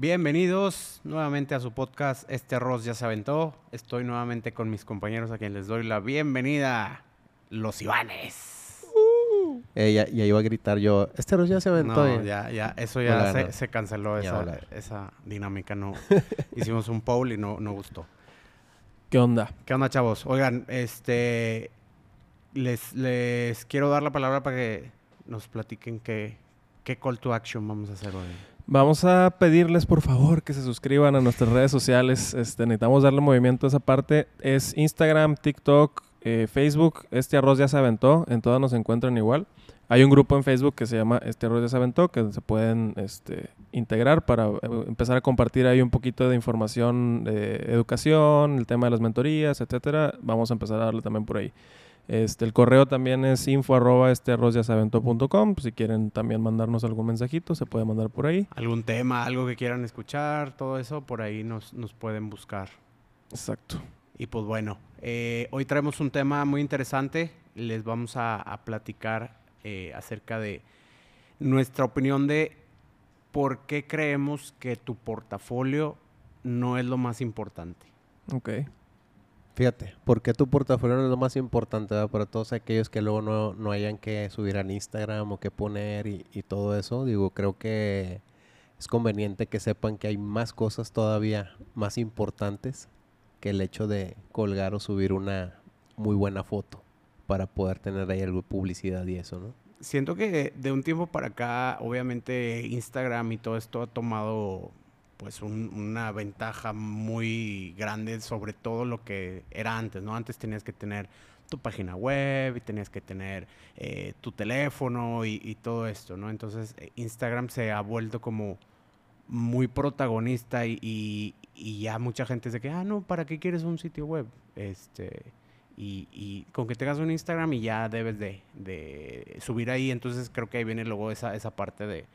Bienvenidos nuevamente a su podcast Este arroz ya se aventó. Estoy nuevamente con mis compañeros a quienes les doy la bienvenida, los Ivanes. Eh, ya, ya iba a gritar yo, este arroz ya se aventó. No, eh". ya, ya, eso ya Hola, se, no. se canceló, esa, hola. esa dinámica. No, hicimos un poll y no, no gustó. ¿Qué onda? ¿Qué onda, chavos? Oigan, este. Les, les quiero dar la palabra para que nos platiquen qué, qué call to action vamos a hacer hoy. Vamos a pedirles por favor que se suscriban a nuestras redes sociales. Este, necesitamos darle movimiento a esa parte. Es Instagram, TikTok, eh, Facebook. Este arroz ya se aventó. En todas nos encuentran igual. Hay un grupo en Facebook que se llama Este arroz ya se aventó que se pueden este, integrar para eh, empezar a compartir ahí un poquito de información de educación, el tema de las mentorías, etcétera. Vamos a empezar a darle también por ahí. Este, el correo también es info arroba este com. Si quieren también mandarnos algún mensajito, se puede mandar por ahí. Algún tema, algo que quieran escuchar, todo eso, por ahí nos, nos pueden buscar. Exacto. Y pues bueno, eh, hoy traemos un tema muy interesante. Les vamos a, a platicar eh, acerca de nuestra opinión de por qué creemos que tu portafolio no es lo más importante. Ok. Fíjate, ¿por qué tu portafolio no es lo más importante para todos aquellos que luego no, no hayan que subir al Instagram o que poner y, y todo eso? Digo, creo que es conveniente que sepan que hay más cosas todavía más importantes que el hecho de colgar o subir una muy buena foto para poder tener ahí algo de publicidad y eso, ¿no? Siento que de un tiempo para acá, obviamente Instagram y todo esto ha tomado pues un- una ventaja muy grande sobre todo lo que era antes, ¿no? Antes tenías que tener tu página web y tenías que tener eh, tu teléfono y, todo esto, ¿no? Entonces eh, Instagram se ha vuelto como muy protagonista y, y- y ya mucha gente dice que, ah, no, ¿para qué quieres un sitio web? Este, y, y con que tengas un Instagram y ya debes de, de subir ahí, entonces creo que ahí viene luego esa, esa parte de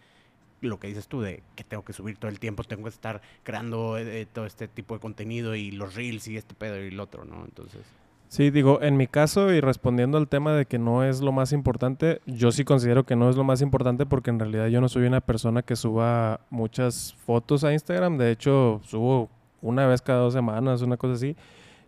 lo que dices tú, de que tengo que subir todo el tiempo, tengo que estar creando eh, todo este tipo de contenido y los reels y este pedo y el otro, ¿no? Entonces... Sí, digo, en mi caso y respondiendo al tema de que no es lo más importante, yo sí considero que no es lo más importante porque en realidad yo no soy una persona que suba muchas fotos a Instagram. De hecho, subo una vez cada dos semanas, una cosa así.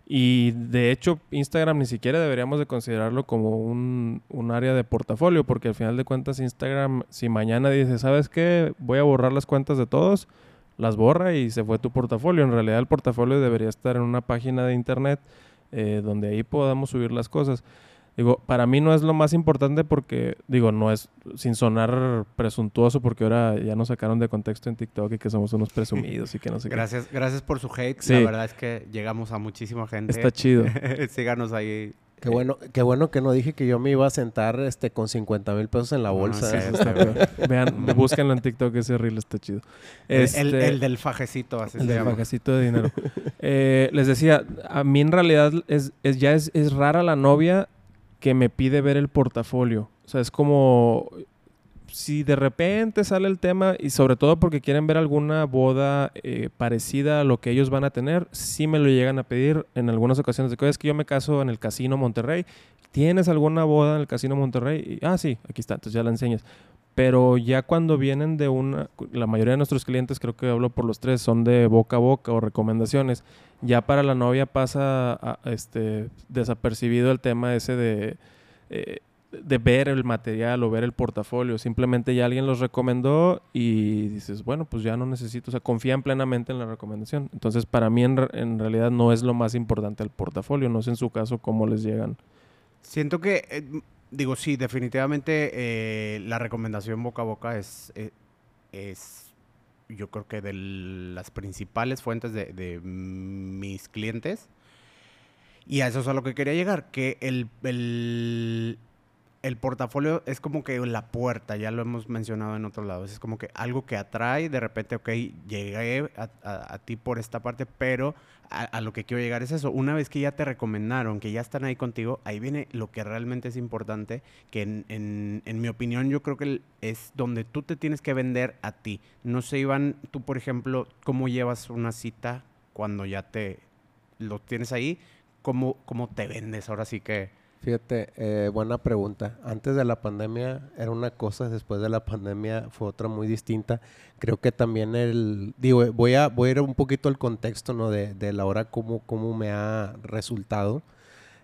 Y de hecho, Instagram ni siquiera deberíamos de considerarlo como un, un área de portafolio, porque al final de cuentas Instagram, si mañana dice, ¿sabes qué? Voy a borrar las cuentas de todos, las borra y se fue tu portafolio. En realidad el portafolio debería estar en una página de internet eh, donde ahí podamos subir las cosas. Digo, para mí no es lo más importante porque, digo, no es sin sonar presuntuoso porque ahora ya nos sacaron de contexto en TikTok y que somos unos presumidos y que no sé qué. Gracias, gracias por su hate. Sí. La verdad es que llegamos a muchísima gente. Está chido. Síganos ahí. Qué bueno, qué bueno que no dije que yo me iba a sentar este con 50 mil pesos en la No, bolsa. sí, está. Vean, búsquenlo en TikTok, ese reel está chido. El- Este, el, el del fajecito, así el se del llama. bajacito de dinero. Eh, les decía, a mí en realidad es, es- ya es, es rara la novia que me pide ver el portafolio. O sea, es como si de repente sale el tema y sobre todo porque quieren ver alguna boda eh, parecida a lo que ellos van a tener, sí me lo llegan a pedir en algunas ocasiones. De que "Oye, es que yo me caso en el Casino Monterrey. ¿Tienes alguna boda en el Casino Monterrey? Ah, sí, aquí está, entonces ya la enseñas. Pero ya cuando vienen de una, la mayoría de nuestros clientes, creo que hablo por los tres, son de boca a boca o recomendaciones. Ya para la novia pasa este, desapercibido el tema ese de, eh, de ver el material o ver el portafolio. Simplemente ya alguien los recomendó y dices, bueno, pues ya no necesito, o sea, confían plenamente en la recomendación. Entonces, para mí en, en realidad no es lo más importante el portafolio. No sé en su caso cómo les llegan. Siento que, eh, digo, sí, definitivamente eh, la recomendación boca a boca es, eh, es, yo creo que de las principales fuentes de, de mis clientes. Y a eso es a lo que quería llegar, que el, el, el portafolio es como que la puerta, ya lo hemos mencionado en otros lados, es como que algo que atrae, de repente, ok, llegué a, ti por esta parte, pero a, lo que quiero llegar es eso, una vez que ya te recomendaron, que ya están ahí contigo, ahí viene lo que realmente es importante, que en, mi opinión yo creo que es donde tú te tienes que vender a ti. No sé, Iván, tú por ejemplo, ¿cómo llevas una cita cuando ya te lo tienes ahí? ¿Cómo, cómo te vendes? Ahora sí que... Fíjate, eh, buena pregunta. Antes de la pandemia era una cosa, después de la pandemia fue otra muy distinta. Creo que también el, digo, voy a, voy a ir un poquito al contexto, ¿no? De, de la hora, cómo, cómo me ha resultado.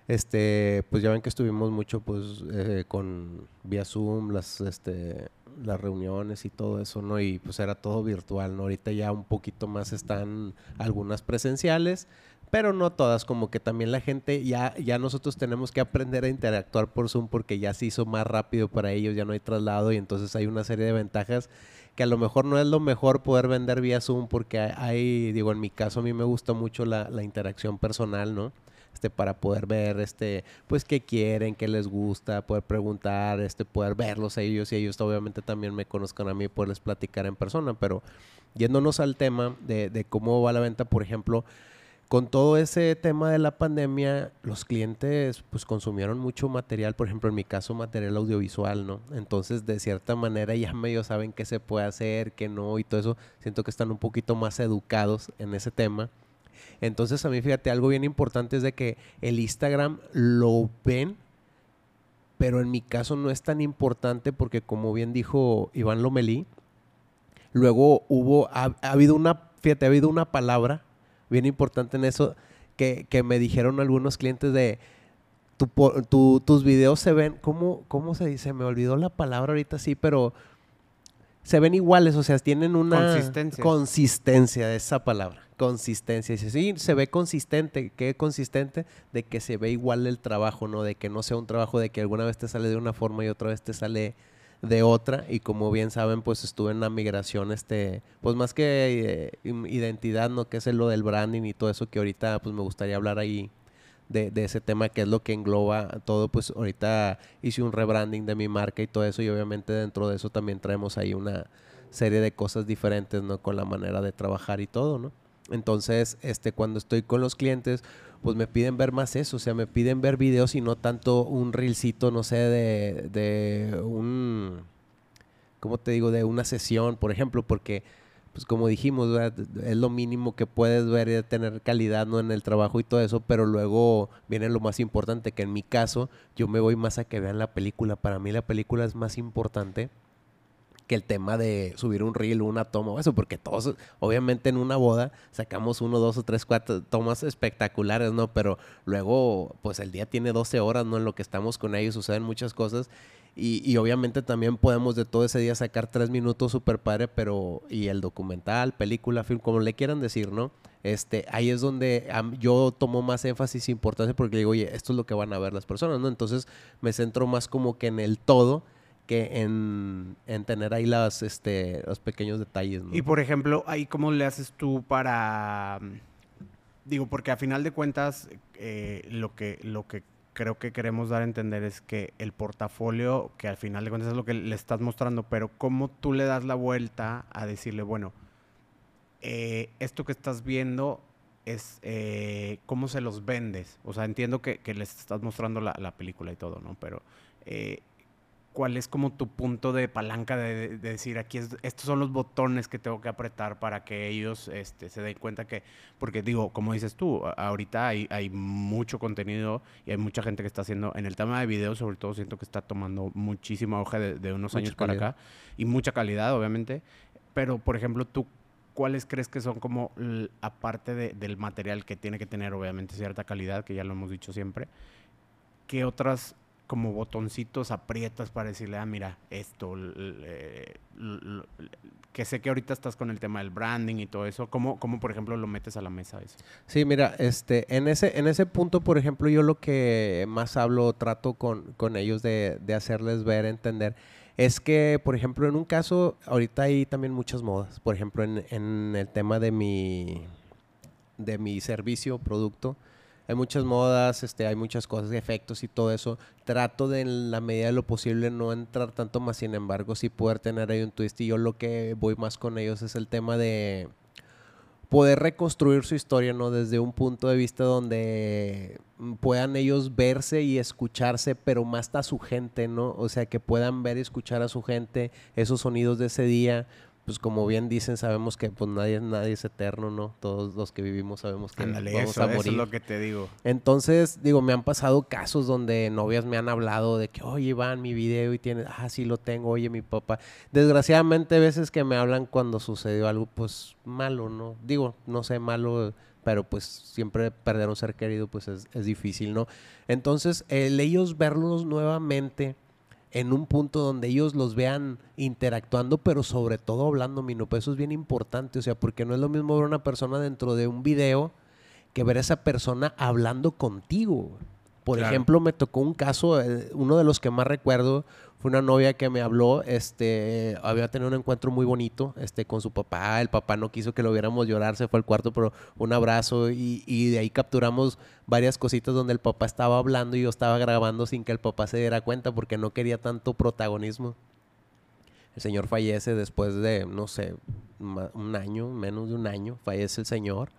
Este, pues ya ven que estuvimos mucho, pues, eh, con vía Zoom, las, este, las reuniones y todo eso, ¿no? Y pues era todo virtual, ¿no? Ahorita ya un poquito más están algunas presenciales, pero no todas, como que también la gente, ya, ya nosotros tenemos que aprender a interactuar por Zoom porque ya se hizo más rápido para ellos, ya no hay traslado y entonces hay una serie de ventajas que a lo mejor no es lo mejor poder vender vía Zoom porque hay, digo, en mi caso a mí me gusta mucho la, la interacción personal, ¿no? este para poder ver este pues qué quieren, qué les gusta, poder preguntar, este poder verlos a ellos y ellos obviamente también me conozcan a mí poderles platicar en persona, pero yéndonos al tema de, de cómo va la venta, por ejemplo, con todo ese tema de la pandemia, los clientes pues consumieron mucho material, por ejemplo, en mi caso material audiovisual, ¿no? Entonces, de cierta manera ya medio saben qué se puede hacer, qué no y todo eso. Siento que están un poquito más educados en ese tema. Entonces a mí fíjate, algo bien importante es de que el Instagram lo ven, pero en mi caso no es tan importante porque como bien dijo Iván Lomelí, luego hubo, ha, habido una, fíjate, ha habido una palabra bien importante en eso que, que me dijeron algunos clientes de... Tu, tus videos se ven, ¿cómo, ¿cómo se dice? Me olvidó la palabra ahorita, sí, pero se ven iguales, o sea, tienen una consistencia, consistencia de esa palabra consistencia. Dice, sí, se ve consistente. ¿Qué consistente? De que se ve igual el trabajo, ¿no? De que no sea un trabajo de que alguna vez te sale de una forma y otra vez te sale de otra. Y como bien saben, pues estuve en la migración, este, pues más que eh, identidad, ¿no? Que es lo del branding y todo eso que ahorita, pues me gustaría hablar ahí de, de, ese tema que es lo que engloba todo, pues ahorita hice un rebranding de mi marca y todo eso y obviamente dentro de eso también traemos ahí una serie de cosas diferentes, ¿no? Con la manera de trabajar y todo, ¿no? Entonces, este, cuando estoy con los clientes, pues me piden ver más eso, o sea, me piden ver videos y no tanto un reelcito, no sé, de, de un, ¿cómo te digo? De una sesión, por ejemplo, porque, pues como dijimos, es lo mínimo que puedes ver y tener calidad, ¿no? En el trabajo y todo eso, pero luego viene lo más importante, que en mi caso, yo me voy más a que vean la película. Para mí la película es más importante que el tema de subir un reel, una toma o eso, porque todos, obviamente en una boda sacamos uno, dos o tres, cuatro tomas espectaculares, ¿no? Pero luego, pues el día tiene 12 horas, ¿no? En lo que estamos con ellos suceden muchas cosas. Y, y obviamente también podemos de todo ese día sacar tres minutos super padre, pero y el documental, película, film, como le quieran decir, ¿no? Este, ahí es donde yo tomo más énfasis e importancia porque digo, oye, esto es lo que van a ver las personas, ¿no? Entonces me centro más como que en el todo que en, tener ahí las, este, los pequeños detalles. Y por ejemplo, ahí cómo le haces tú para, digo, porque a final de cuentas eh, lo que lo que creo que queremos dar a entender es que el portafolio, que al final de cuentas es lo que le estás mostrando, pero cómo tú le das la vuelta a decirle, bueno, eh, esto que estás viendo es eh, cómo se los vendes. O sea, entiendo que, que les estás mostrando la, la, película y todo, ¿no? Pero cuál es como tu punto de palanca de, decir aquí estos son los botones que tengo que apretar para que ellos este, se den cuenta que, porque digo, como dices tú, ahorita hay, hay mucho contenido y hay mucha gente que está haciendo, en el tema de video sobre todo siento que está tomando muchísima hoja de, unos años para acá y mucha calidad obviamente, pero por ejemplo tú, ¿cuáles crees que son como, aparte del material que tiene que tener obviamente cierta calidad, que ya lo hemos dicho siempre, qué otras como botoncitos aprietas para decirle, ah, mira, esto, que sé que ahorita estás con el tema del branding y todo eso, ¿cómo, cómo por ejemplo lo metes a la mesa eso? Sí, mira, este, en ese, en ese punto, por ejemplo, yo lo que más hablo, trato con, con ellos de, de hacerles ver, entender, es que, por ejemplo, en un caso, ahorita hay también muchas modas, por ejemplo, en, en el tema de mi, de mi servicio, producto, hay muchas modas, este, hay muchas cosas, efectos y todo eso. Trato de en la medida de lo posible no entrar tanto más, sin embargo, sí poder tener ahí un twist. Y yo lo que voy más con ellos es el tema de poder reconstruir su historia, ¿no? Desde un punto de vista donde puedan ellos verse y escucharse, pero más a su gente, ¿no? O sea, que puedan ver y escuchar a su gente, esos sonidos de ese día, pues como bien dicen, sabemos que pues nadie, nadie es eterno, ¿no? Todos los que vivimos sabemos que Ándale, vamos eso, a eso morir. es lo que te digo. Entonces, digo, me han pasado casos donde novias me han hablado de que, oye, Iván, mi video y tienes, ah, sí lo tengo, oye, mi papá. Desgraciadamente, veces que me hablan cuando sucedió algo, pues, malo, ¿no? Digo, no sé, malo, pero pues siempre perder un ser querido, pues es, es difícil, ¿no? Entonces, el ellos verlos nuevamente en un punto donde ellos los vean interactuando, pero sobre todo hablando, Mino, pues eso es bien importante, o sea, porque no es lo mismo ver una persona dentro de un video que ver a esa persona hablando contigo. Por Claro. ejemplo, me tocó un caso, eh, uno de los que más recuerdo fue una novia que me habló, este, había tenido un encuentro muy bonito, este, con su papá, el papá no quiso que lo viéramos llorar, se fue al cuarto, pero un abrazo y, y de ahí capturamos varias cositas donde el papá estaba hablando y yo estaba grabando sin que el papá se diera cuenta porque no quería tanto protagonismo. El señor fallece después de, no sé, un año, menos de un año, fallece el señor.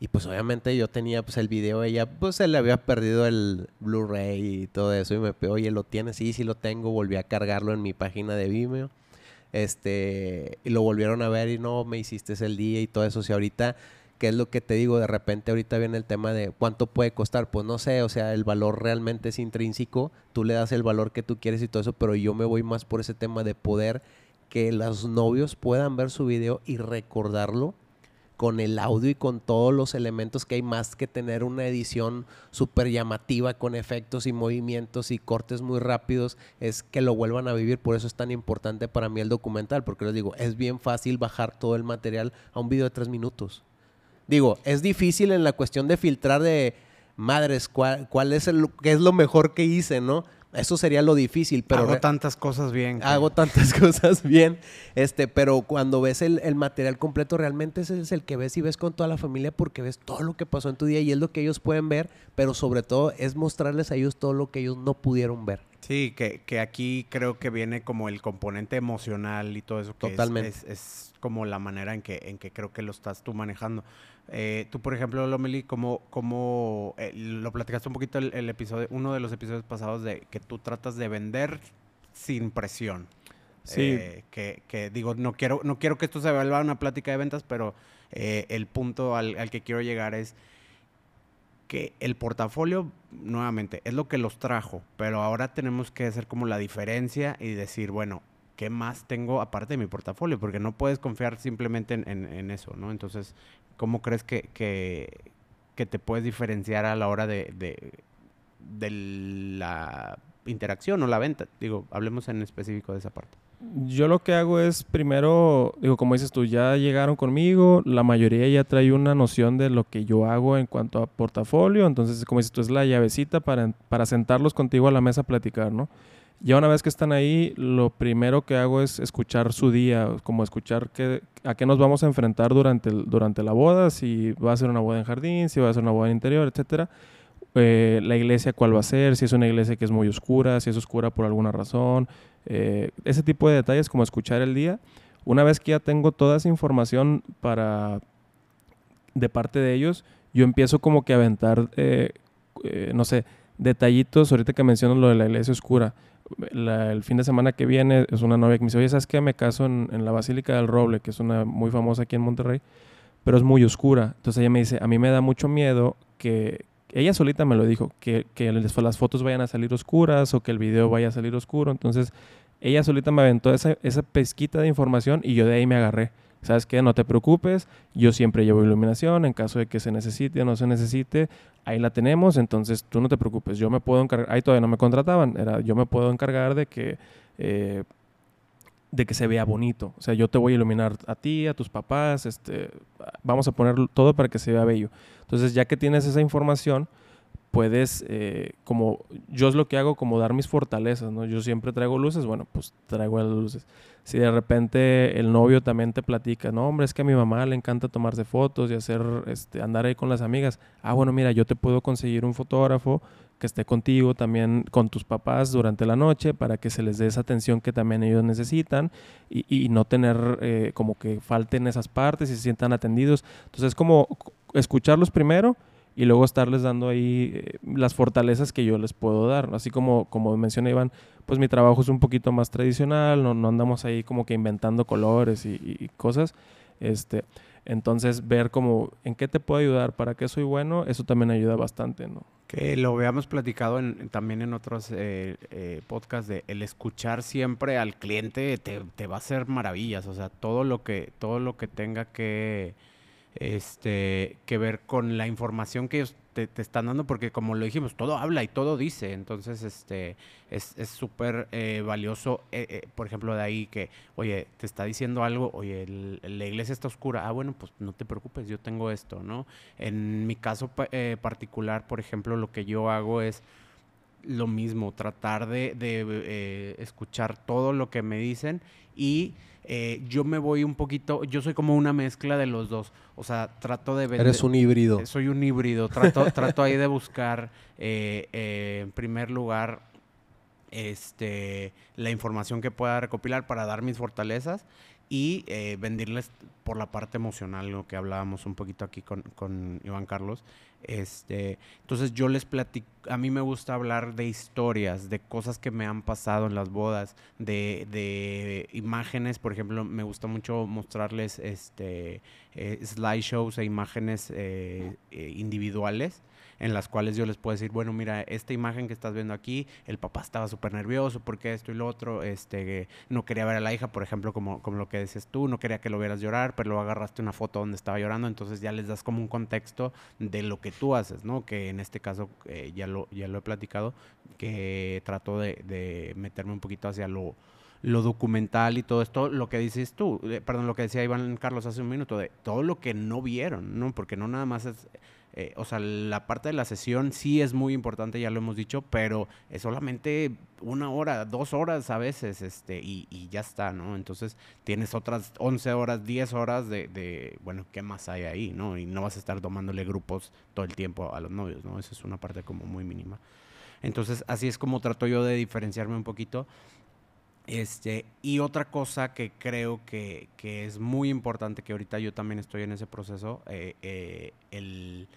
Y pues obviamente yo tenía pues el video, ella pues se le había perdido el Blu-ray y todo eso y me pidió, oye, ¿lo tienes? Sí, sí lo tengo, volví a cargarlo en mi página de Vimeo. Este, y lo volvieron a ver y no, me hiciste el día y todo eso. Si ahorita, ¿qué es lo que te digo? De repente ahorita viene el tema de cuánto puede costar. Pues no sé, o sea, el valor realmente es intrínseco. Tú le das el valor que tú quieres y todo eso, pero yo me voy más por ese tema de poder que los novios puedan ver su video y recordarlo con el audio y con todos los elementos que hay más que tener una edición súper llamativa con efectos y movimientos y cortes muy rápidos, es que lo vuelvan a vivir. Por eso es tan importante para mí el documental, porque les digo, es bien fácil bajar todo el material a un video de tres minutos. Digo, es difícil en la cuestión de filtrar de madres, cuál, cuál es el, qué es lo mejor que hice, ¿no? Eso sería lo difícil, pero Hago tantas cosas bien. que- hago tantas cosas bien, este, pero cuando ves el, el material completo, realmente ese es el que ves y ves con toda la familia porque ves todo lo que pasó en tu día y es lo que ellos pueden ver, pero sobre todo es mostrarles a ellos todo lo que ellos no pudieron ver. Sí, que, que aquí creo que viene como el componente emocional y todo eso. Que es- Totalmente. Es, es como la manera en que, en que creo que lo estás tú manejando. Eh, tú, por ejemplo, Lomeli, como, como eh, lo platicaste un poquito el, el episodio, uno de los episodios pasados de que tú tratas de vender sin presión. Sí. Eh, que, que digo, no quiero, no quiero que esto se vuelva una plática de ventas, pero eh, el punto al, al que quiero llegar es que el portafolio, nuevamente, es lo que los trajo, pero ahora tenemos que hacer como la diferencia y decir, bueno, ¿qué más tengo aparte de mi portafolio? Porque no puedes confiar simplemente en, eso, ¿no? Entonces, ¿cómo crees que, que, que te puedes diferenciar a la hora de, de, de la interacción o la venta? Digo, hablemos en específico de esa parte. Yo lo que hago es primero, digo, como dices tú, ya llegaron conmigo, la mayoría ya trae una noción de lo que yo hago en cuanto a portafolio, entonces como dices tú, es la llavecita para, para sentarlos contigo a la mesa a platicar, ¿no? Ya una vez que están ahí, lo primero que hago es escuchar su día, como escuchar qué, a qué nos vamos a enfrentar durante, durante la boda, si va a ser una boda en jardín, si va a ser una boda en interior, etcétera. Eh, la iglesia cuál va a ser, si es una iglesia que es muy oscura, si es oscura por alguna razón, eh, ese tipo de detalles como escuchar el día. Una vez que ya tengo toda esa información para de parte de ellos, yo empiezo como que a aventar, eh, no sé, detallitos. Ahorita que menciono lo de la iglesia oscura, el fin de semana que viene es una novia que me dice, oye, ¿sabes qué? Me caso en, en la Basílica del Roble, que es una muy famosa aquí en Monterrey, pero es muy oscura. Entonces ella me dice, a mí me da mucho miedo que, ella solita me lo dijo, que, que les- las fotos vayan a salir oscuras o que el video vaya a salir oscuro. Entonces ella solita me aventó esa, esa pesquita de información y yo de ahí me agarré. ¿Sabes qué? No te preocupes, yo siempre llevo iluminación en caso de que se necesite o no se necesite, ahí la tenemos, entonces tú no te preocupes, yo me puedo encargar, ahí todavía no me contrataban, era yo me puedo encargar de que, eh, de que se vea bonito, o sea, yo te voy a iluminar a ti, a tus papás, este, vamos a poner todo para que se vea bello. Entonces ya que tienes esa información, puedes, eh, como yo es lo que hago, como dar mis fortalezas, ¿no? Yo siempre traigo luces, bueno, pues traigo las luces. Si de repente el novio también te platica, no, hombre, es que a mi mamá le encanta tomarse fotos y hacer, este, andar ahí con las amigas. Ah, bueno, mira, yo te puedo conseguir un fotógrafo que esté contigo también con tus papás durante la noche para que se les dé esa atención que también ellos necesitan y, y no tener eh, como que falten esas partes y se sientan atendidos. Entonces es como escucharlos primero y luego estarles dando ahí eh, las fortalezas que yo les puedo dar. Así como, como menciona Iván, pues mi trabajo es un poquito más tradicional, no, no andamos ahí como que inventando colores y, y cosas. Este, entonces, ver como en qué te puedo ayudar, para qué soy bueno, eso también ayuda bastante, ¿no? Que lo habíamos platicado en, también en otros eh, eh, podcasts de el escuchar siempre al cliente te, te, va a hacer maravillas. O sea, todo lo que, todo lo que tenga que, este, que ver con la información que ellos te, están dando, porque como lo dijimos, todo habla y todo dice, entonces este es súper eh, valioso, eh, eh, por ejemplo, de ahí que, oye, te está diciendo algo, oye, la iglesia está oscura, ah, bueno, pues no te preocupes, yo tengo esto, ¿no? En mi caso particular, por ejemplo, lo que yo hago es lo mismo, tratar de escuchar todo lo que me dicen y eh, yo me voy un poquito, yo soy como una mezcla de los dos. O sea, trato de vender. Eres un híbrido. Eh, soy un híbrido. Trato, trato ahí de buscar, eh, en primer lugar, este, la información que pueda recopilar para dar mis fortalezas y venderles por la parte emocional, lo que hablábamos un poquito aquí con, con Iván Carlos. Este, entonces yo les platico, a mí me gusta hablar de historias, de cosas que me han pasado en las bodas, de, de imágenes, por ejemplo, me gusta mucho mostrarles este, eh, slideshows e imágenes eh, eh, individuales en las cuales yo les puedo decir, bueno, mira, esta imagen que estás viendo aquí, el papá estaba súper nervioso porque esto y lo otro, este, no quería ver a la hija, por ejemplo, como, como lo que dices tú, no quería que lo vieras llorar, pero luego agarraste una foto donde estaba llorando, entonces ya les das como un contexto de lo que tú haces, ¿no? Que en este caso eh, ya, lo, ya lo he platicado, que trato de, meterme un poquito hacia lo lo documental y todo esto, lo que dices tú, eh, perdón, lo que decía Iván Carlos hace un minuto, de todo lo que no vieron, ¿no? Porque no nada más es eh, o sea, la parte de la sesión sí es muy importante, ya lo hemos dicho, pero es solamente una hora, dos horas a veces, este, y, ya está, ¿no? Entonces tienes otras 11 horas, 10 horas de, de, bueno, ¿qué más hay ahí, no? Y no vas a estar tomándole grupos todo el tiempo a los novios, ¿no? Esa es una parte como muy mínima. Entonces, así es como trato yo de diferenciarme un poquito. Este, y otra cosa que creo que, que, es muy importante, que ahorita yo también estoy en ese proceso, eh, eh, el,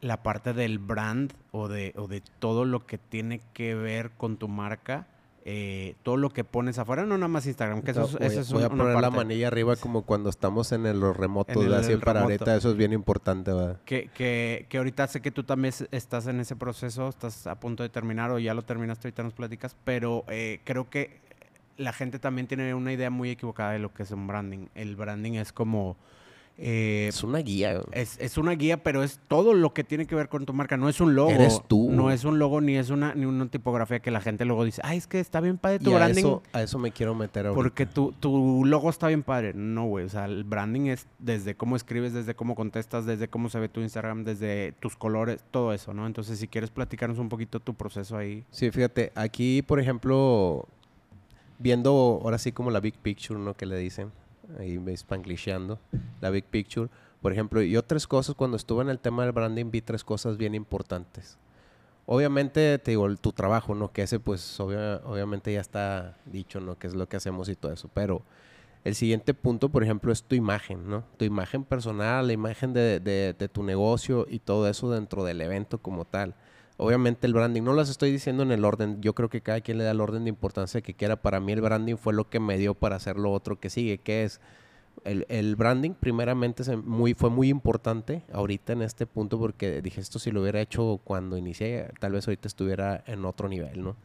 la parte del brand o de, o de todo lo que tiene que ver con tu marca. Eh, todo lo que pones afuera, no nada más Instagram, que eso, voy, es voy a poner la manilla arriba como cuando estamos en el, los remotos, de así para ahorita, eso es bien importante, ¿verdad? Que, que, que, ahorita sé que tú también estás en ese proceso, estás a punto de terminar o ya lo terminaste, ahorita nos platicas, pero eh, creo que la gente también tiene una idea muy equivocada de lo que es un branding. El branding es como eh, es una guía. Es, una guía, pero es todo lo que tiene que ver con tu marca. No es un logo. Eres tú. No es un logo ni es una, ni una tipografía que la gente luego dice, ay, es que está bien padre tu branding. Eso, a eso me quiero meter. Porque tu, tu logo está bien padre. No, güey. O sea, el branding es desde cómo escribes, desde cómo contestas, desde cómo se ve tu Instagram, desde tus colores, todo eso, ¿no? Entonces, si quieres platicarnos un poquito tu proceso ahí. Sí, fíjate, aquí, por ejemplo, viendo ahora sí como la big picture, ¿no? Que le dicen. Ahí me spanglishando. La big picture por ejemplo, yo tres cosas, cuando estuve en el tema del branding, vi tres cosas bien importantes. Obviamente, te digo, tu trabajo, ¿no? Que ese, pues, obviamente ya está dicho, ¿no? Que es lo que hacemos y todo eso. Pero el siguiente punto, por ejemplo, es tu imagen, ¿no? Tu imagen personal, la imagen de, de, tu negocio y todo eso dentro del evento como tal. Obviamente el branding, no las estoy diciendo en el orden, yo creo que cada quien le da el orden de importancia que quiera. Para mí el branding fue lo que me dio para hacer lo otro que sigue, que es el, branding. Primeramente muy, fue muy importante ahorita en este punto porque dije esto si lo hubiera hecho cuando inicié, tal vez ahorita estuviera en otro nivel, ¿no?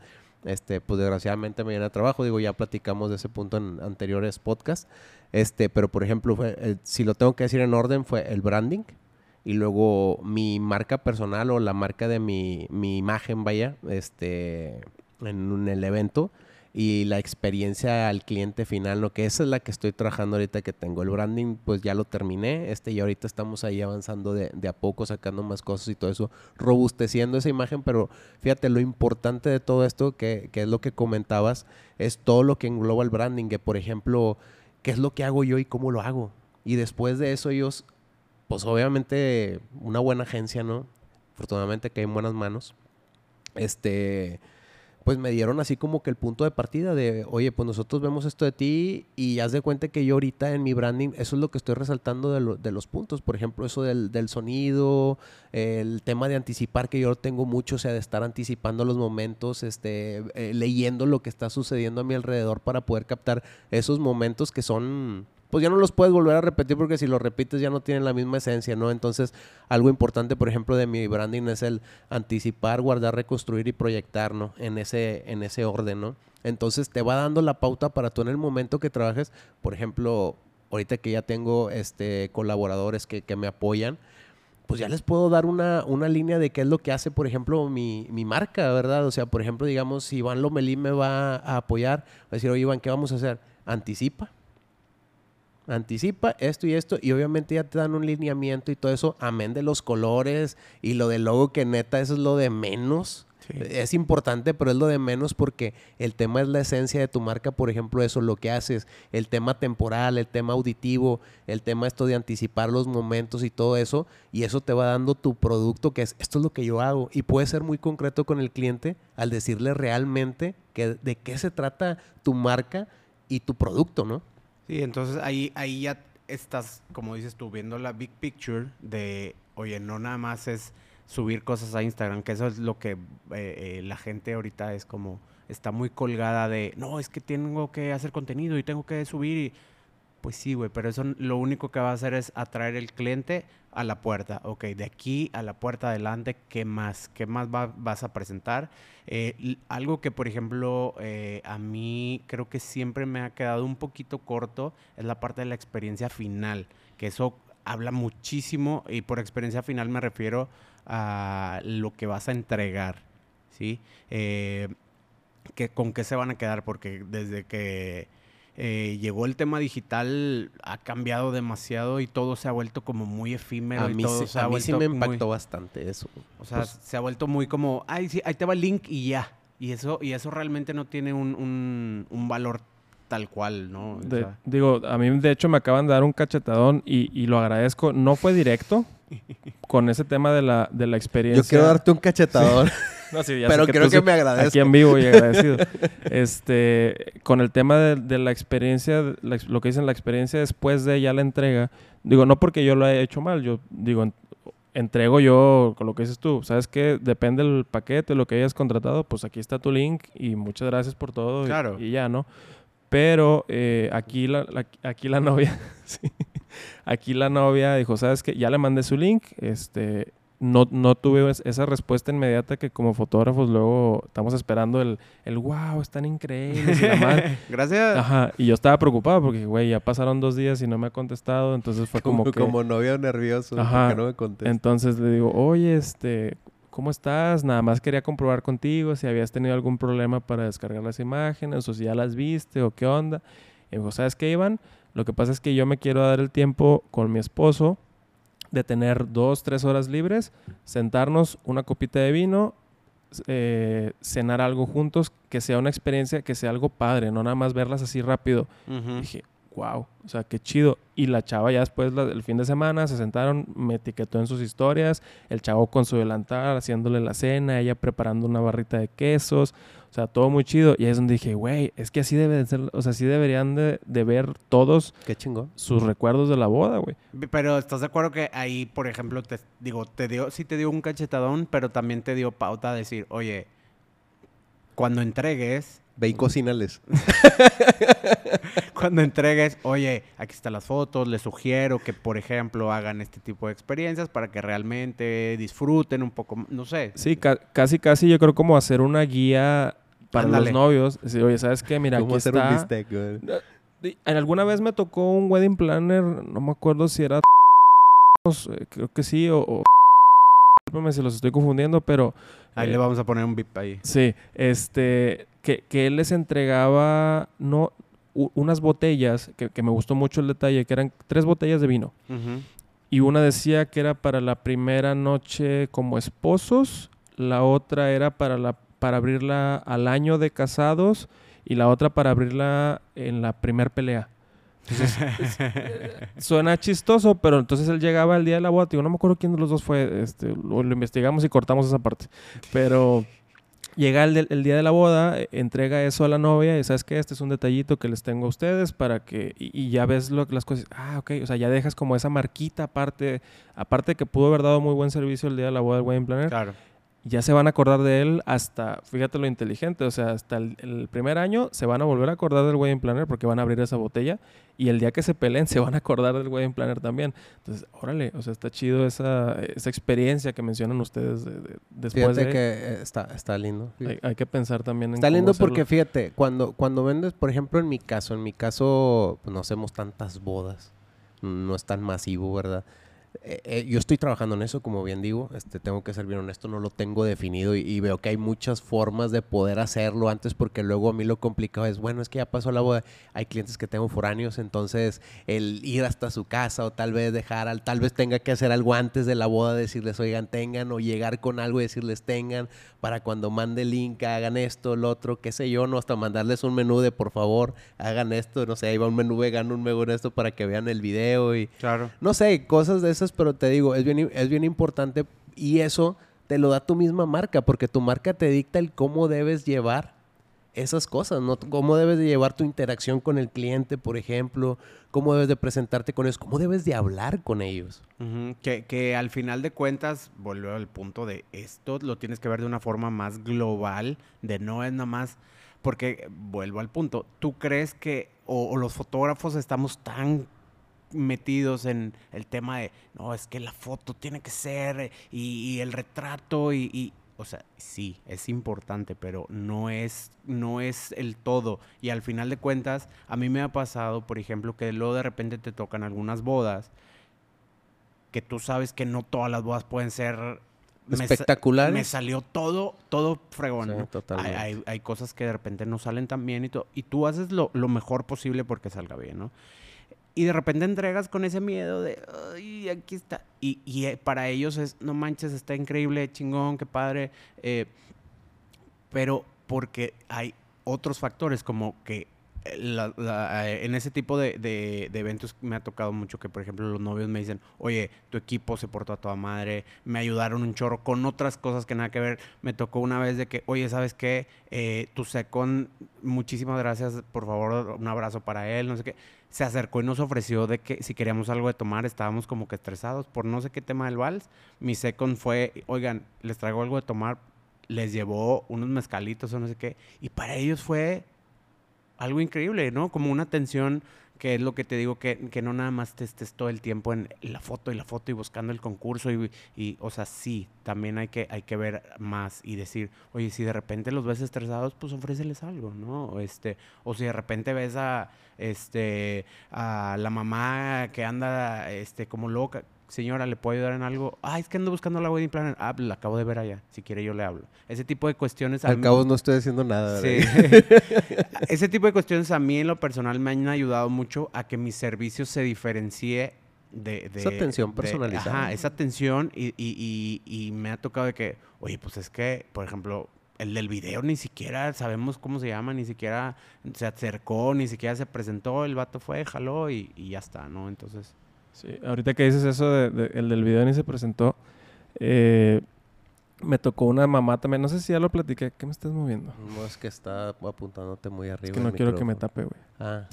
Este, pues desgraciadamente me viene a trabajo, digo, ya platicamos de ese punto en anteriores podcasts, este, pero por ejemplo, si lo tengo que decir en orden, fue el branding y luego mi marca personal o la marca de mi, mi imagen, vaya, este, en el evento, y la experiencia al cliente final, ¿no? Que esa es la que estoy trabajando ahorita que tengo. El branding, pues ya lo terminé, este, y ahorita estamos ahí avanzando de, de a poco, sacando más cosas y todo eso, robusteciendo esa imagen, pero fíjate, lo importante de todo esto, que, que es lo que comentabas, es todo lo que engloba el branding, que por ejemplo, ¿qué es lo que hago yo y cómo lo hago? Y después de eso ellos, pues obviamente una buena agencia, ¿no? Afortunadamente que hay en buenas manos. Este pues me dieron así como que el punto de partida de, oye, pues nosotros vemos esto de ti y haz de cuenta que yo ahorita en mi branding, eso es lo que estoy resaltando de, los puntos, por ejemplo, eso del, del, sonido, el tema de anticipar, que yo tengo mucho, o sea, de estar anticipando los momentos, este, eh, leyendo lo que está sucediendo a mi alrededor para poder captar esos momentos que son pues ya no los puedes volver a repetir porque si los repites ya no tienen la misma esencia, ¿no? Entonces, algo importante, por ejemplo, de mi branding es el anticipar, guardar, reconstruir y proyectar, ¿no? En ese, en ese orden, ¿no? Entonces, te va dando la pauta para tú en el momento que trabajes, por ejemplo, ahorita que ya tengo este, colaboradores que, que me apoyan, pues ya les puedo dar una, una, línea de qué es lo que hace, por ejemplo, mi, mi, marca, ¿verdad? O sea, por ejemplo, digamos, si Iván Lomelí me va a apoyar, va a decir, oye, Iván, ¿qué vamos a hacer? Anticipa anticipa esto y esto y obviamente ya te dan un lineamiento y todo eso, amén de los colores y lo del logo que neta eso es lo de menos. Es importante, pero es lo de menos porque el tema es la esencia de tu marca, por ejemplo, eso, lo que haces, el tema temporal, el tema auditivo, el tema esto de anticipar los momentos y todo eso, y eso te va dando tu producto, que es, esto es lo que yo hago, y puedes ser muy concreto con el cliente al decirle realmente que, de qué se trata tu marca y tu producto, ¿no? Sí, entonces ahí, ahí ya estás, como dices tú, viendo la big picture de, oye, no nada más es subir cosas a Instagram, que eso es lo que eh, eh, la gente ahorita es como, está muy colgada de, no, es que tengo que hacer contenido y tengo que subir y pues sí, güey, pero eso lo único que va a hacer es atraer el cliente a la puerta. Ok, de aquí a la puerta adelante, ¿qué más? ¿Qué más vas a presentar? Eh, algo que, por ejemplo, eh, a mí creo que siempre me ha quedado un poquito corto es la parte de la experiencia final, que eso habla muchísimo y por experiencia final me refiero a lo que vas a entregar, ¿sí? Eh, que, ¿Con qué se van a quedar? Porque desde que eh, llegó el tema digital, ha cambiado demasiado y todo se ha vuelto como muy efímero. A mí, sí, a mí sí me impactó bastante eso. O sea, pues se ha vuelto muy como, ay, sí, ahí te va el link y ya. Y eso, y eso realmente no tiene un, un, valor tal cual, ¿no? digo, a mí de hecho me acaban de dar un cachetadón y, y lo agradezco. No fue directo con ese tema de la, de la experiencia. Yo quiero darte un cachetadón. Pero creo que, me agradezco. Aquí en vivo y agradecido. este, con el tema de, la experiencia, lo que dicen la experiencia después de ya la entrega, digo, no porque yo lo haya hecho mal, yo digo, entrego yo con lo que dices tú. ¿Sabes qué? Depende del paquete, lo que hayas contratado, pues aquí está tu link y muchas gracias por todo claro. y, ya, ¿no? Pero eh, aquí, la, aquí la novia, aquí la novia dijo, ¿sabes qué? Ya le mandé su link, este, no, no tuve esa respuesta inmediata que como fotógrafos luego estamos esperando el, el wow, están increíbles. Gracias. Ajá, y yo estaba preocupado porque, güey, ya pasaron dos días y no me ha contestado, entonces fue como, que... Como novio nervioso, Ajá. no me contesta. Entonces le digo, oye, este, ¿cómo estás? Nada más quería comprobar contigo si habías tenido algún problema para descargar las imágenes o si ya las viste o qué onda. Y me dijo, ¿sabes qué, Iván? Lo que pasa es que yo me quiero dar el tiempo con mi esposo de tener dos, tres horas libres, sentarnos una copita de vino, eh, cenar algo juntos, que sea una experiencia, que sea algo padre, no nada más verlas así rápido. Dije, wow, o sea, qué chido. Y la chava ya después, el fin de semana, se sentaron, me etiquetó en sus historias, el chavo con su delantal haciéndole la cena, ella preparando una barrita de quesos. O sea, todo muy chido. Y ahí es donde dije, güey, es que así deben ser, o sea, así deberían de, ver todos Qué chingón. sus recuerdos de la boda, güey. Pero ¿estás de acuerdo que ahí, por ejemplo, te digo, te dio, sí te dio un cachetadón, pero también te dio pauta a decir, oye, cuando entregues... Ve y cocínales. cuando entregues, oye, aquí están las fotos, les sugiero que, por ejemplo, hagan este tipo de experiencias para que realmente disfruten un poco, no sé. Sí, casi, casi yo creo como hacer una guía para los novios. oye, ¿sabes qué? Mira, aquí está. Un bistec, En alguna vez me tocó un wedding planner, no me acuerdo si era eh, creo que sí, o, o si los estoy confundiendo, pero... Ahí le eh, vamos a poner un bip ahí. Sí, este, que, que él les entregaba no, unas botellas, que, que, me gustó mucho el detalle, que eran tres botellas de vino. Y una decía que era para la primera noche como esposos, la otra era para la para abrirla al año de casados y la otra para abrirla en la primer pelea. suena chistoso, pero entonces él llegaba el día de la boda, digo, no me acuerdo quién de los dos fue, este, lo, investigamos y cortamos esa parte. Pero Llega el, el día de la boda, entrega eso a la novia y sabes que este es un detallito que les tengo a ustedes para que y, y ya ves lo, las cosas. Ah, ok, o sea, ya dejas como esa marquita aparte, aparte que pudo haber dado muy buen servicio el día de la boda del wedding planner, Claro. Ya se van a acordar de él hasta, fíjate lo inteligente, o sea, hasta el, el primer año se van a volver a acordar del wedding planner porque van a abrir esa botella y el día que se peleen se van a acordar del wedding planner también. Entonces, órale, o sea, está chido esa, esa experiencia que mencionan ustedes de- de- después Fíjate de... que eh, está, está lindo. Hay, hay que pensar también en Está cómo lindo hacerlo. porque fíjate, cuando, cuando vendes, por ejemplo, en mi caso, en mi caso, pues, no hacemos tantas bodas. No es tan masivo, ¿verdad? Eh, eh, yo estoy trabajando en eso, como bien digo. Este, tengo que ser bien honesto, no lo tengo definido y, y veo que hay muchas formas de poder hacerlo antes porque luego a mí lo complicado es, bueno, es que ya pasó la boda. Hay clientes que tengo foráneos, entonces el ir hasta su casa o tal vez dejar, al, tal vez tenga que hacer algo antes de la boda, decirles, oigan, tengan, o llegar con algo y decirles, tengan, para cuando mande el link, hagan esto, lo otro, qué sé yo, no, hasta mandarles un menú de, por favor, hagan esto, no sé, ahí va un menú vegano, un menú de esto para que vean el video y... Claro. No sé, cosas de esas, pero te digo, es bien, es bien importante y eso te lo da tu misma marca, porque tu marca te dicta el cómo debes llevar esas cosas, ¿no? Cómo debes de llevar tu interacción con el cliente, por ejemplo, cómo debes de presentarte con ellos, cómo debes de hablar con ellos. Ujú, que, que al final de cuentas, vuelvo al punto de esto, lo tienes que ver de una forma más global, de no es nada más, porque vuelvo al punto, ¿tú crees que, o, o los fotógrafos estamos tan metidos en el tema de, no, es que la foto tiene que ser, eh, y, y el retrato, y, y, o sea, sí, es importante, pero no es, no es el todo. Y al final de cuentas, a mí me ha pasado, por ejemplo, que luego de repente te tocan algunas bodas que tú sabes que no todas las bodas pueden ser Espectaculares. Me, salió todo, todo fregón. Sí, ¿no? Hay, hay- hay cosas que de repente no salen tan bien y todo. Y tú haces lo, lo mejor posible porque salga bien, ¿no? Y de repente entregas con ese miedo de, ay, aquí está. Y, y, eh, para ellos es, no manches, está increíble, chingón, qué padre. eh, pero porque hay otros factores como que eh, en ese tipo de, de- eventos me ha tocado mucho que, por ejemplo, los novios me dicen, oye, tu equipo se portó a toda madre, me ayudaron un chorro con otras cosas que nada que ver. Me tocó una vez de que, oye, ¿sabes qué? Tu secón, muchísimas gracias, por favor, un abrazo para él, no sé qué. Se acercó y nos ofreció de que si queríamos algo de tomar, estábamos como que estresados por no sé qué tema del vals. Mi second fue, oigan, les traigo algo de tomar, les llevó unos mezcalitos o no sé qué. Y para ellos fue algo increíble, ¿no? Como una atención que es lo que te digo, que, que no nada más te estés todo el tiempo en la foto y la foto y buscando el concurso y, y, o sea, sí, también hay que, hay que ver más y decir, oye, si de repente los ves estresados, pues ofréceles algo, ¿no? Este, o si de repente ves a, este, a la mamá que anda, este, como loca, señora, ¿le puedo ayudar en algo? Ah, es que ando buscando la wedding planner. Ah, la acabo de ver allá. Si quiere yo le hablo. Ese tipo de cuestiones. a Al mí- cabo no estoy haciendo nada. Sí. Ese tipo de cuestiones a mí en lo personal me han ayudado mucho a que mi servicio se diferencie de... de Esa atención de- personalizada. ajá, esa atención y, y- y- y me ha tocado de que, oye, pues es que, por ejemplo, el del video ni siquiera sabemos cómo se llama, ni siquiera se acercó, ni siquiera se presentó, el vato fue, jaló y, y ya está, ¿no? Entonces... Sí, ahorita que dices eso, de, de- el del video ni se presentó, eh, me tocó una mamá también, no sé si ya lo platiqué, ¿qué me estás moviendo? No es que está apuntándote muy arriba. Es que no quiero que me tape, güey. Ah.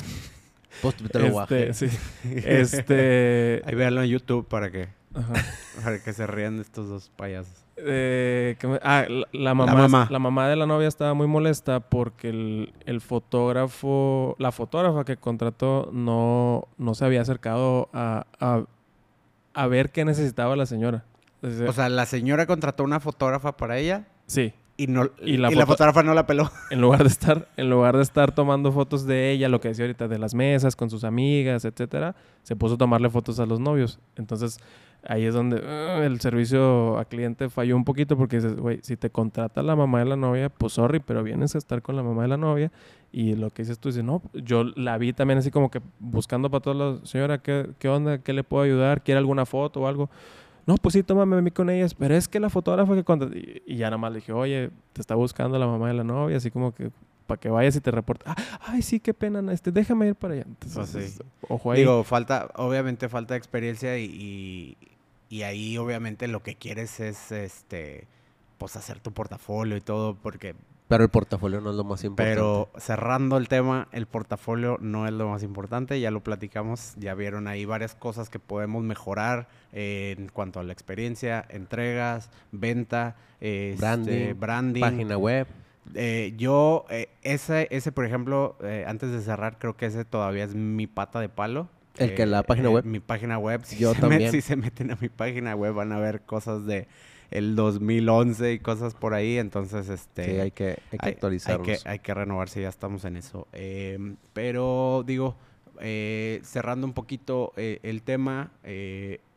Pues te lo Este, bajé. sí. Este, Ahí véanlo en YouTube para que, ajá. para que se rían de estos dos payasos. Eh, ¿qué me- ah, la, la mamá, mamá. la mamá de la novia estaba muy molesta porque el, el fotógrafo, la fotógrafa que contrató no, no se había acercado a, a, a ver qué necesitaba la señora. O sea, la señora contrató una fotógrafa para ella sí, y, no, Y y la la, fotógrafa no la peló. en lugar de estar, en lugar de estar tomando fotos de ella, lo que decía ahorita de las mesas con sus amigas, etcétera, se puso a tomarle fotos a los novios. Entonces, ahí es donde uh, el servicio a cliente falló un poquito porque dices, güey, si te contrata la mamá de la novia, pues sorry, pero vienes a estar con la mamá de la novia y lo que dices tú dices, no, yo la vi también así como que buscando para todos lados, señora, ¿qué, qué onda? ¿Qué le puedo ayudar? ¿Quiere alguna foto o algo? No, pues sí, tómame a mí con ellas, pero es que la fotógrafa que contraté, y, ya nada más le dije, oye, te está buscando la mamá de la novia, así como que para que vayas y te reporte. Ah, ay, sí, qué pena, este, déjame ir para allá. Entonces, Pues sí. ojo ahí. Digo, falta, obviamente falta experiencia y, y, y ahí obviamente lo que quieres es este pues hacer tu portafolio y todo, porque Pero el portafolio no es lo más importante. pero cerrando el tema, el portafolio no es lo más importante, ya lo platicamos, ya vieron ahí varias cosas que podemos mejorar eh, en cuanto a la experiencia, entregas, venta, este, Branding, branding. Página web. Eh, yo, eh, ese, ese, por ejemplo, eh, antes de cerrar, creo que ese todavía es mi pata de palo. ¿El que la Eh, página eh, web? Mi página web. Si Yo se met- también. si se meten a mi página web van a ver cosas de el 2011 y cosas por ahí. Entonces, este... Sí, hay que, hay que hay- Hay que, hay que renovarse, ya estamos en eso. Eh, pero digo, eh, cerrando un poquito eh, el tema,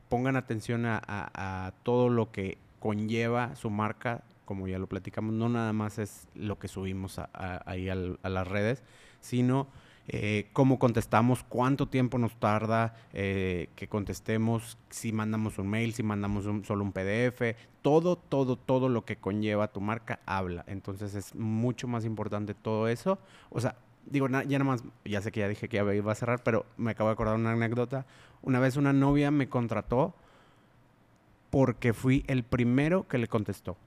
pongan atención a, a- a todo lo que conlleva su marca, como ya lo platicamos, no nada más es lo que subimos a- a- ahí al- a las redes, sino eh, cómo contestamos, cuánto tiempo nos tarda eh, que contestemos, si mandamos un mail, si mandamos un- solo un PDF, todo, todo, todo lo que conlleva tu marca habla. Entonces es mucho más importante todo eso. O sea, digo, ya nada más, ya sé que ya dije que ya iba a cerrar, pero me acabo de acordar una anécdota. Una vez una novia me contrató porque fui el primero que le contestó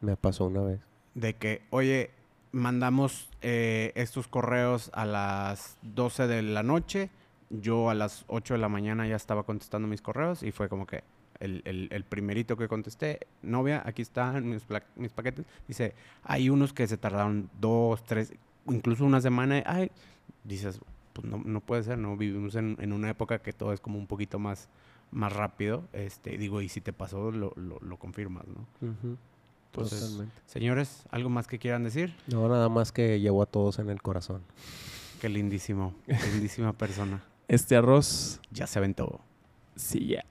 Me pasó una vez. de que, oye, mandamos eh, estos correos a las 12 de la noche, yo a las 8 de la mañana ya estaba contestando mis correos y fue como que el, primerito que contesté, novia, aquí están mis, mis paquetes. Dice, hay unos que se tardaron dos, tres, incluso una semana. Ay, dices, pues no, no puede ser, ¿no? Vivimos en, una época que todo es como un poquito más, más rápido. Este, digo, y si te pasó, lo, lo, confirmas, ¿no? Ujú, Entonces, Totalmente. Señores, ¿algo más que quieran decir? No, nada más que llevó a todos en el corazón. Qué lindísimo, lindísima persona. Este arroz, Ya se aventó. sí, ya.